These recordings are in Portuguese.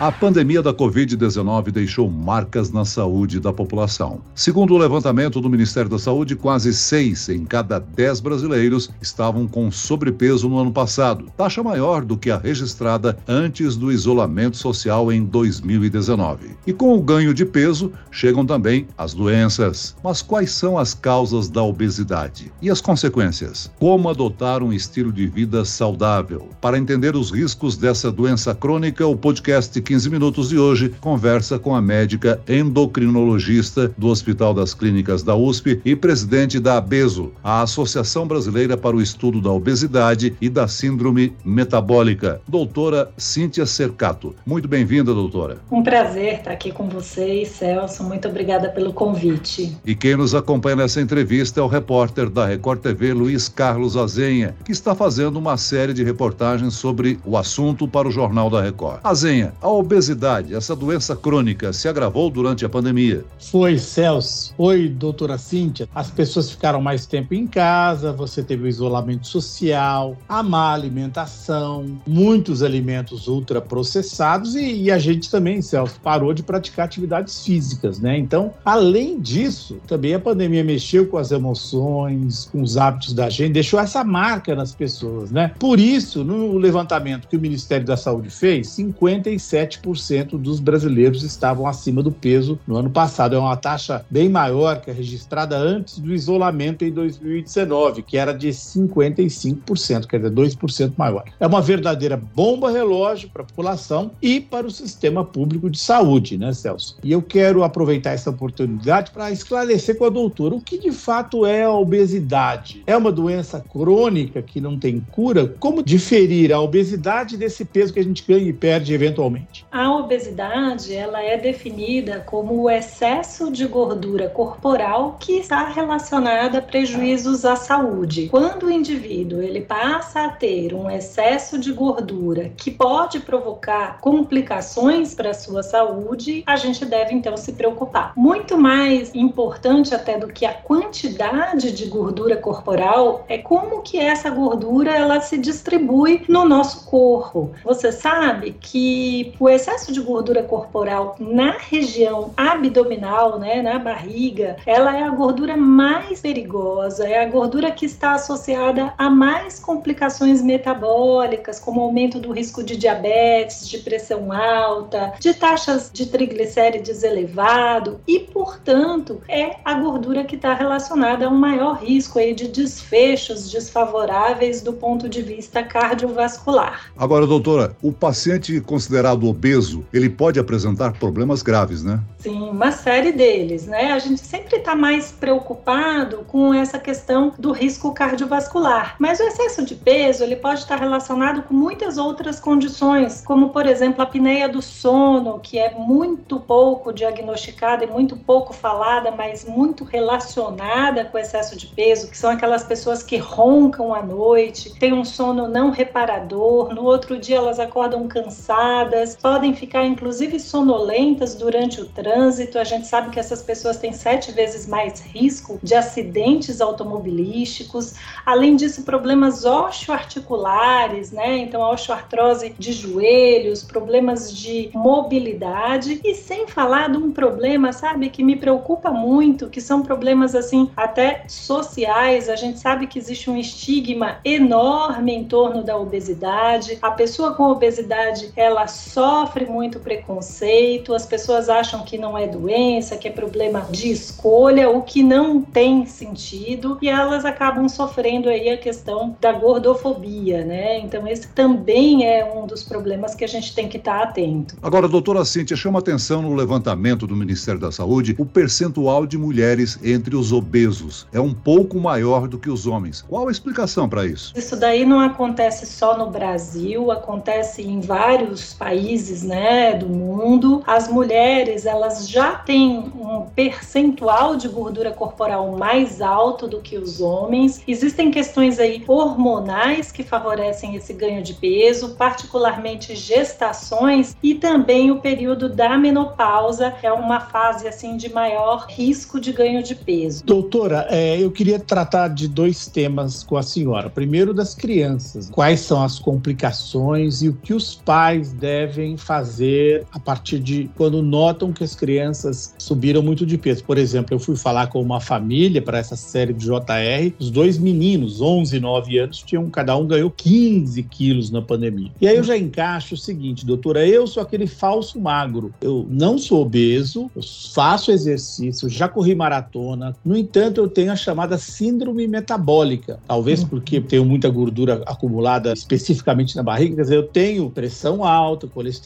A pandemia da Covid-19 deixou marcas na saúde da população. Segundo o levantamento do Ministério da Saúde, quase seis em cada dez brasileiros estavam com sobrepeso no ano passado, taxa maior do que a registrada antes do isolamento social em 2019. E com o ganho de peso, chegam também as doenças. Mas quais são as causas da obesidade? E as consequências? Como adotar um estilo de vida saudável? Para entender os riscos dessa doença crônica, o podcast 15 minutos de hoje conversa com a médica endocrinologista do Hospital das Clínicas da USP e presidente da ABESO, a Associação Brasileira para o Estudo da Obesidade e da Síndrome Metabólica, doutora Cíntia Cercato. Muito bem-vinda, doutora. Um prazer estar aqui com vocês, Celso. Muito obrigada pelo convite. E quem nos acompanha nessa entrevista é o repórter da Record TV, Luiz Carlos Azenha, que está fazendo uma série de reportagens sobre o assunto para o Jornal da Record. Azenha, a obesidade, essa doença crônica, se agravou durante a pandemia? Foi, Celso. Oi, doutora Cíntia. As pessoas ficaram mais tempo em casa, você teve o isolamento social, a má alimentação, muitos alimentos ultraprocessados e, e a gente também, Celso, parou de praticar atividades físicas, né? Então, além disso, também a pandemia mexeu com as emoções, com os hábitos da gente, deixou essa marca nas pessoas, né? Por isso, no levantamento que o Ministério da Saúde fez, 57 7% dos brasileiros estavam acima do peso no ano passado. É uma taxa bem maior que a registrada antes do isolamento em 2019, que era de 55%, quer dizer, 2% maior. É uma verdadeira bomba relógio para a população e para o sistema público de saúde, né, Celso? E eu quero aproveitar essa oportunidade para esclarecer com a doutora o que de fato é a obesidade. É uma doença crônica que não tem cura? Como diferir a obesidade desse peso que a gente ganha e perde eventualmente? A obesidade, ela é definida como o excesso de gordura corporal que está relacionada a prejuízos à saúde. Quando o indivíduo ele passa a ter um excesso de gordura que pode provocar complicações para a sua saúde, a gente deve então se preocupar. Muito mais importante até do que a quantidade de gordura corporal é como que essa gordura ela se distribui no nosso corpo. Você sabe que o excesso de gordura corporal na região abdominal, né, na barriga, ela é a gordura mais perigosa, é a gordura que está associada a mais complicações metabólicas, como aumento do risco de diabetes, de pressão alta, de taxas de triglicérides elevado e, portanto, é a gordura que está relacionada a um maior risco aí de desfechos desfavoráveis do ponto de vista cardiovascular. Agora, doutora, o paciente considerado obeso, ele pode apresentar problemas graves, né? Sim, uma série deles, né? A gente sempre está mais preocupado com essa questão do risco cardiovascular, mas o excesso de peso ele pode estar relacionado com muitas outras condições, como por exemplo a apneia do sono, que é muito pouco diagnosticada e muito pouco falada, mas muito relacionada com o excesso de peso, que são aquelas pessoas que roncam à noite, têm um sono não reparador, no outro dia elas acordam cansadas, podem ficar inclusive sonolentas durante o trânsito. A gente sabe que essas pessoas têm sete vezes mais risco de acidentes automobilísticos. Além disso, problemas osteoarticulares, né? Então, a osteoartrose de joelhos, problemas de mobilidade e sem falar de um problema, sabe, que me preocupa muito, que são problemas assim até sociais. A gente sabe que existe um estigma enorme em torno da obesidade. A pessoa com obesidade, ela sofre muito preconceito, as pessoas acham que não é doença, que é problema de escolha, o que não tem sentido, e elas acabam sofrendo aí a questão da gordofobia, né? Então esse também é um dos problemas que a gente tem que estar atento. Agora, doutora Cíntia, chama atenção no levantamento do Ministério da Saúde o percentual de mulheres entre os obesos é um pouco maior do que os homens. Qual a explicação para isso? Isso daí não acontece só no Brasil, acontece em vários países países, né, do mundo, as mulheres elas já têm um percentual de gordura corporal mais alto do que os homens. Existem questões aí hormonais que favorecem esse ganho de peso, particularmente gestações e também o período da menopausa é uma fase assim de maior risco de ganho de peso. Doutora, é, eu queria tratar de dois temas com a senhora. Primeiro das crianças, quais são as complicações e o que os pais devem fazer a partir de quando notam que as crianças subiram muito de peso. Por exemplo, eu fui falar com uma família para essa série de JR, os dois meninos, 11 e 9 anos, tinham cada um ganhou 15 quilos na pandemia. E aí eu já encaixo o seguinte, doutora, eu sou aquele falso magro. Eu não sou obeso, eu faço exercício, já corri maratona. No entanto, eu tenho a chamada síndrome metabólica. Talvez porque tenho muita gordura acumulada especificamente na barriga, quer dizer, eu tenho pressão alta, colesterol,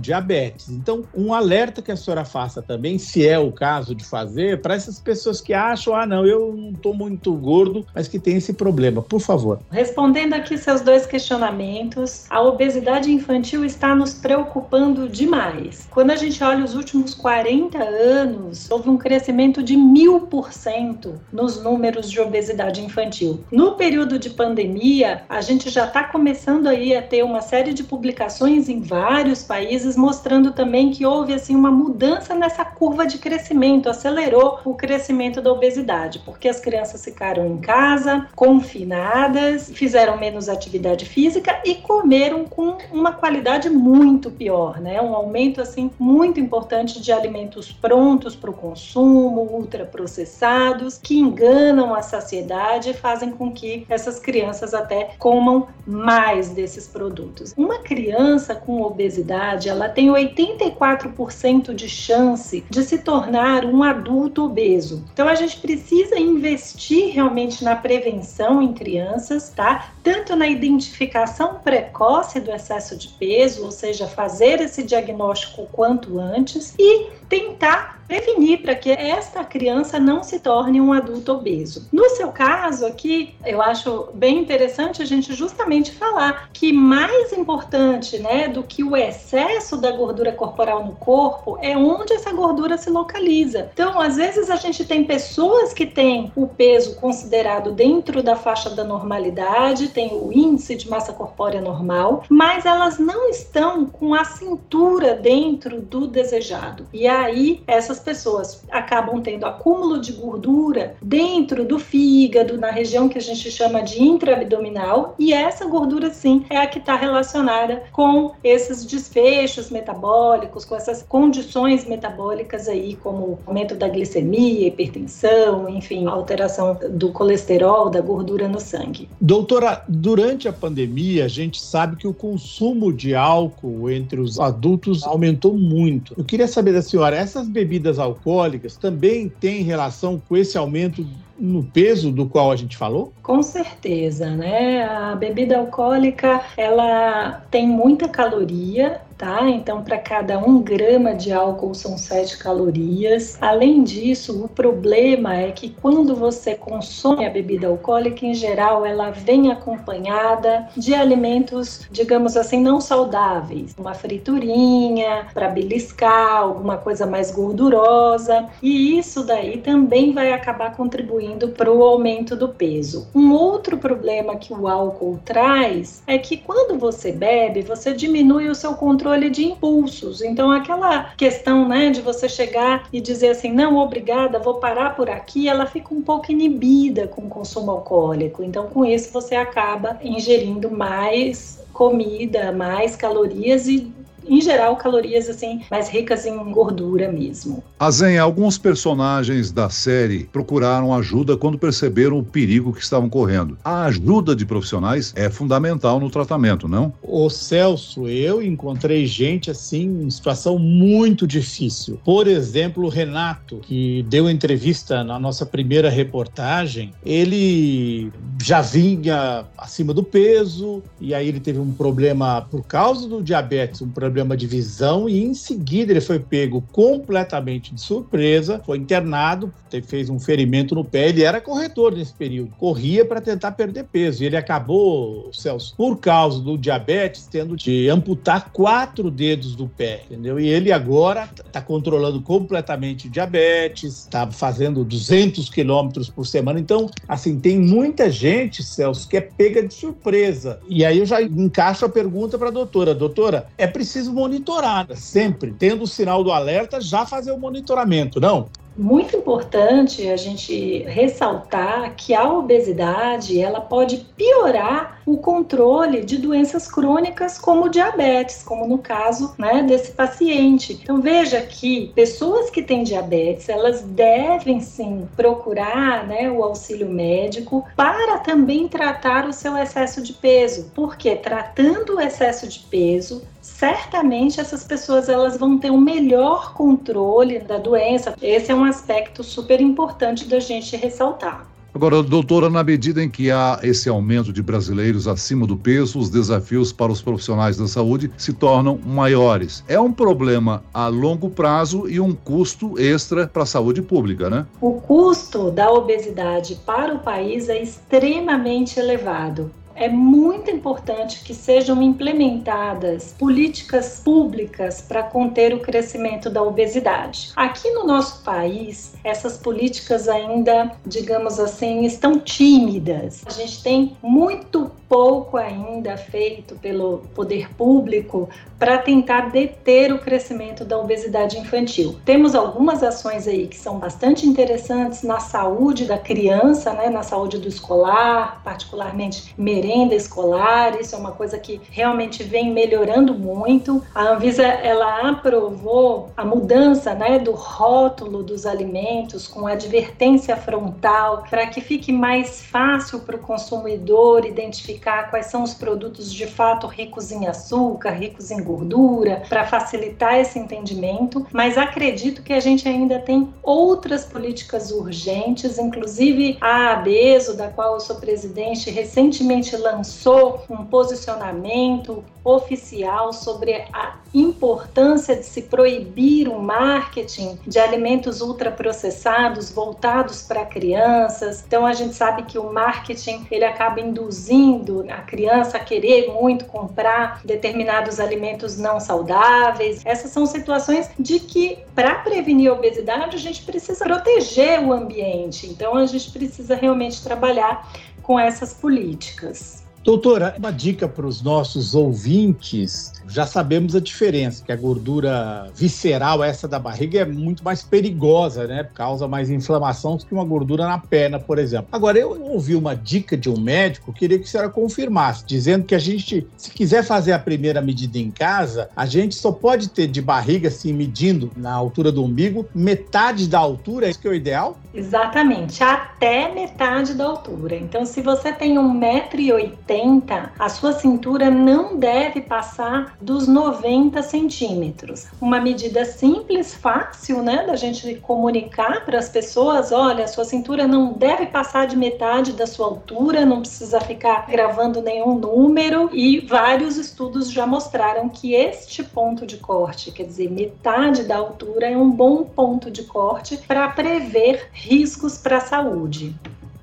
diabetes. Então, um alerta que a senhora faça também, se é o caso de fazer, para essas pessoas que acham, ah, não, eu não estou muito gordo, mas que tem esse problema. Por favor. Respondendo aqui seus dois questionamentos, a obesidade infantil está nos preocupando demais. Quando a gente olha os últimos 40 anos, houve um crescimento de mil por cento nos números de obesidade infantil. No período de pandemia, a gente já está começando aí a ter uma série de publicações em vários países mostrando também que houve assim uma mudança nessa curva de crescimento, acelerou o crescimento da obesidade, porque as crianças ficaram em casa, confinadas, fizeram menos atividade física e comeram com uma qualidade muito pior, né? Um aumento assim muito importante de alimentos prontos para o consumo, ultraprocessados, que enganam a saciedade e fazem com que essas crianças até comam mais desses produtos. Uma criança com obesidade, ela tem 84% de chance de se tornar um adulto obeso. Então a gente precisa investir realmente na prevenção em crianças, tá? Tanto na identificação precoce do excesso de peso, ou seja, fazer esse diagnóstico quanto antes e tentar prevenir para que esta criança não se torne um adulto obeso. No seu caso aqui, eu acho bem interessante a gente justamente falar que mais importante, né, do que o excesso da gordura corporal no corpo é onde essa gordura se localiza. Então, às vezes a gente tem pessoas que têm o peso considerado dentro da faixa da normalidade, tem o índice de massa corpórea normal, mas elas não estão com a cintura dentro do desejado. E aí essas pessoas acabam tendo acúmulo de gordura dentro do fígado, na região que a gente chama de intraabdominal, e essa gordura sim é a que está relacionada com esses desfechos metabólicos, com essas condições metabólicas aí, como aumento da glicemia, hipertensão, enfim, alteração do colesterol, da gordura no sangue. Doutora, durante a pandemia, a gente sabe que o consumo de álcool entre os adultos aumentou muito. Eu queria saber da senhora, essas bebidas alcoólicas também tem relação com esse aumento no peso do qual a gente falou? Com certeza, né? A bebida alcoólica ela tem muita caloria, tá? Então, para cada um grama de álcool são 7 calorias. Além disso, o problema é que quando você consome a bebida alcoólica, em geral, ela vem acompanhada de alimentos, digamos assim, não saudáveis. Uma friturinha para beliscar, alguma coisa mais gordurosa. E isso daí também vai acabar contribuindo para o aumento do peso. Um outro problema que o álcool traz é que quando você bebe, você diminui o seu controle controle de impulsos. Então, aquela questão né, de você chegar e dizer assim, não, obrigada, vou parar por aqui, ela fica um pouco inibida com o consumo alcoólico. Então, com isso, você acaba ingerindo mais comida, mais calorias e em geral, calorias assim mais ricas em gordura mesmo. Azen, alguns personagens da série procuraram ajuda quando perceberam o perigo que estavam correndo. A ajuda de profissionais é fundamental no tratamento, não? O Celso, eu encontrei gente assim em situação muito difícil. Por exemplo, o Renato, que deu entrevista na nossa primeira reportagem, ele já vinha acima do peso e aí ele teve um problema por causa do diabetes, um problema problema de visão e em seguida ele foi pego completamente de surpresa, foi internado, fez um ferimento no pé. Ele era corretor nesse período, corria para tentar perder peso. E ele acabou, Celso, por causa do diabetes, tendo de amputar quatro dedos do pé, entendeu? E ele agora está controlando completamente o diabetes, está fazendo 200 quilômetros por semana. Então, assim, tem muita gente, Celso, que é pega de surpresa. E aí eu já encaixo a pergunta para a doutora. Doutora, é preciso monitorar sempre, tendo o sinal do alerta, já fazer o monitoramento, não? muito importante a gente ressaltar que a obesidade ela pode piorar o controle de doenças crônicas como diabetes, como no caso né, desse paciente. Então veja que pessoas que têm diabetes elas devem sim procurar né, o auxílio médico para também tratar o seu excesso de peso, porque tratando o excesso de peso certamente essas pessoas elas vão ter um melhor controle da doença. Esse é um aspecto super importante da gente ressaltar. Agora, doutora, na medida em que há esse aumento de brasileiros acima do peso, os desafios para os profissionais da saúde se tornam maiores. É um problema a longo prazo e um custo extra para a saúde pública, né? O custo da obesidade para o país é extremamente elevado é muito importante que sejam implementadas políticas públicas para conter o crescimento da obesidade. Aqui no nosso país, essas políticas ainda, digamos assim, estão tímidas. A gente tem muito pouco ainda feito pelo poder público para tentar deter o crescimento da obesidade infantil. Temos algumas ações aí que são bastante interessantes na saúde da criança, né, na saúde do escolar, particularmente merenda escolar, isso é uma coisa que realmente vem melhorando muito. A Anvisa ela aprovou a mudança, né, do rótulo dos alimentos com advertência frontal para que fique mais fácil para o consumidor identificar quais são os produtos de fato ricos em açúcar, ricos em gordura, para facilitar esse entendimento, mas acredito que a gente ainda tem outras políticas urgentes, inclusive a ABESO, da qual eu sou presidente, recentemente lançou um posicionamento oficial sobre a importância de se proibir o marketing de alimentos ultraprocessados voltados para crianças. Então a gente sabe que o marketing ele acaba induzindo a criança a querer muito comprar determinados alimentos não saudáveis. Essas são situações de que para prevenir a obesidade a gente precisa proteger o ambiente. Então a gente precisa realmente trabalhar com essas políticas. Doutora, uma dica para os nossos ouvintes já sabemos a diferença, que a gordura visceral, essa da barriga, é muito mais perigosa, né? Causa mais inflamação do que uma gordura na perna, por exemplo. Agora, eu ouvi uma dica de um médico, queria que a senhora confirmasse, dizendo que a gente, se quiser fazer a primeira medida em casa, a gente só pode ter de barriga, assim, medindo na altura do umbigo, metade da altura, é isso que é o ideal? Exatamente, até metade da altura. Então, se você tem 1,80m, a sua cintura não deve passar dos 90 centímetros. Uma medida simples, fácil, né, da gente comunicar para as pessoas: olha, sua cintura não deve passar de metade da sua altura, não precisa ficar gravando nenhum número. E vários estudos já mostraram que este ponto de corte, quer dizer, metade da altura, é um bom ponto de corte para prever riscos para a saúde.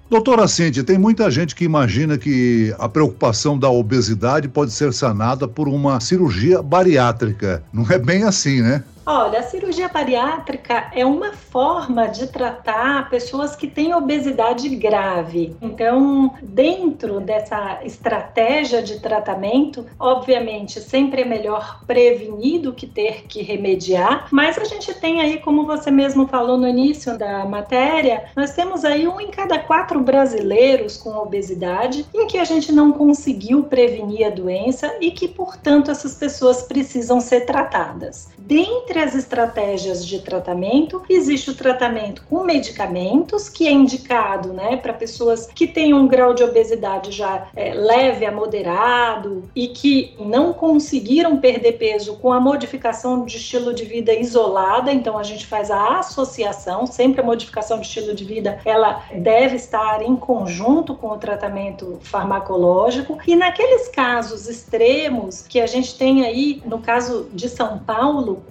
Doutora Cindy, tem muita gente que imagina que a preocupação da obesidade pode ser sanada por uma cirurgia bariátrica. Não é bem assim, né? Olha, a cirurgia bariátrica é uma forma de tratar pessoas que têm obesidade grave. Então, dentro dessa estratégia de tratamento, obviamente, sempre é melhor prevenir do que ter que remediar, mas a gente tem aí, como você mesmo falou no início da matéria, nós temos aí um em cada quatro brasileiros com obesidade em que a gente não conseguiu prevenir a doença e que, portanto, essas pessoas precisam ser tratadas. Dentre entre as estratégias de tratamento, existe o tratamento com medicamentos, que é indicado né, para pessoas que têm um grau de obesidade já é, leve a moderado e que não conseguiram perder peso com a modificação de estilo de vida isolada. Então, a gente faz a associação, sempre a modificação de estilo de vida, ela deve estar em conjunto com o tratamento farmacológico. E naqueles casos extremos que a gente tem aí, no caso de São Paulo,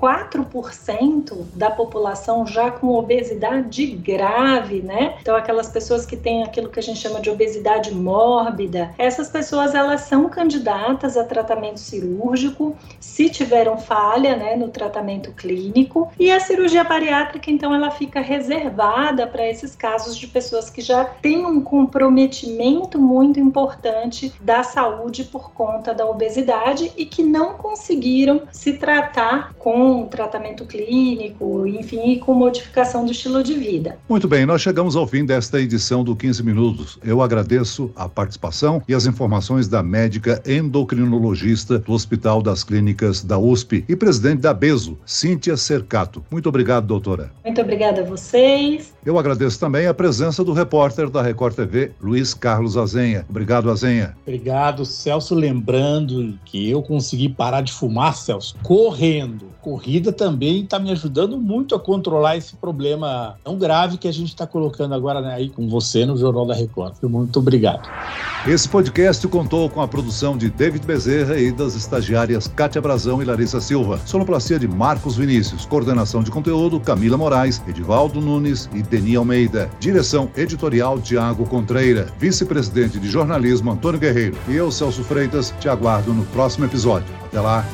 4% da população já com obesidade grave, né? Então aquelas pessoas que têm aquilo que a gente chama de obesidade mórbida, essas pessoas elas são candidatas a tratamento cirúrgico se tiveram falha, né, no tratamento clínico. E a cirurgia bariátrica, então, ela fica reservada para esses casos de pessoas que já têm um comprometimento muito importante da saúde por conta da obesidade e que não conseguiram se tratar com clínico, enfim, com modificação do estilo de vida. Muito bem, nós chegamos ao fim desta edição do 15 Minutos. Eu agradeço a participação e as informações da médica endocrinologista do Hospital das Clínicas da USP e presidente da BESO, Cíntia Cercato. Muito obrigado, doutora. Muito obrigada a vocês. Eu agradeço também a presença do repórter da Record TV, Luiz Carlos Azenha. Obrigado, Azenha. Obrigado, Celso. Lembrando que eu consegui parar de fumar, Celso, correndo. Corrida também está me ajudando muito a controlar esse problema tão grave que a gente está colocando agora né, aí com você no Jornal da Record. Muito obrigado. Esse podcast contou com a produção de David Bezerra e das estagiárias Kátia Brazão e Larissa Silva. Sonoplastia de Marcos Vinícius. Coordenação de conteúdo Camila Moraes, Edivaldo Nunes e Deni Almeida. Direção editorial Tiago Contreira. Vice-presidente de jornalismo Antônio Guerreiro. E eu, Celso Freitas, te aguardo no próximo episódio. Até lá.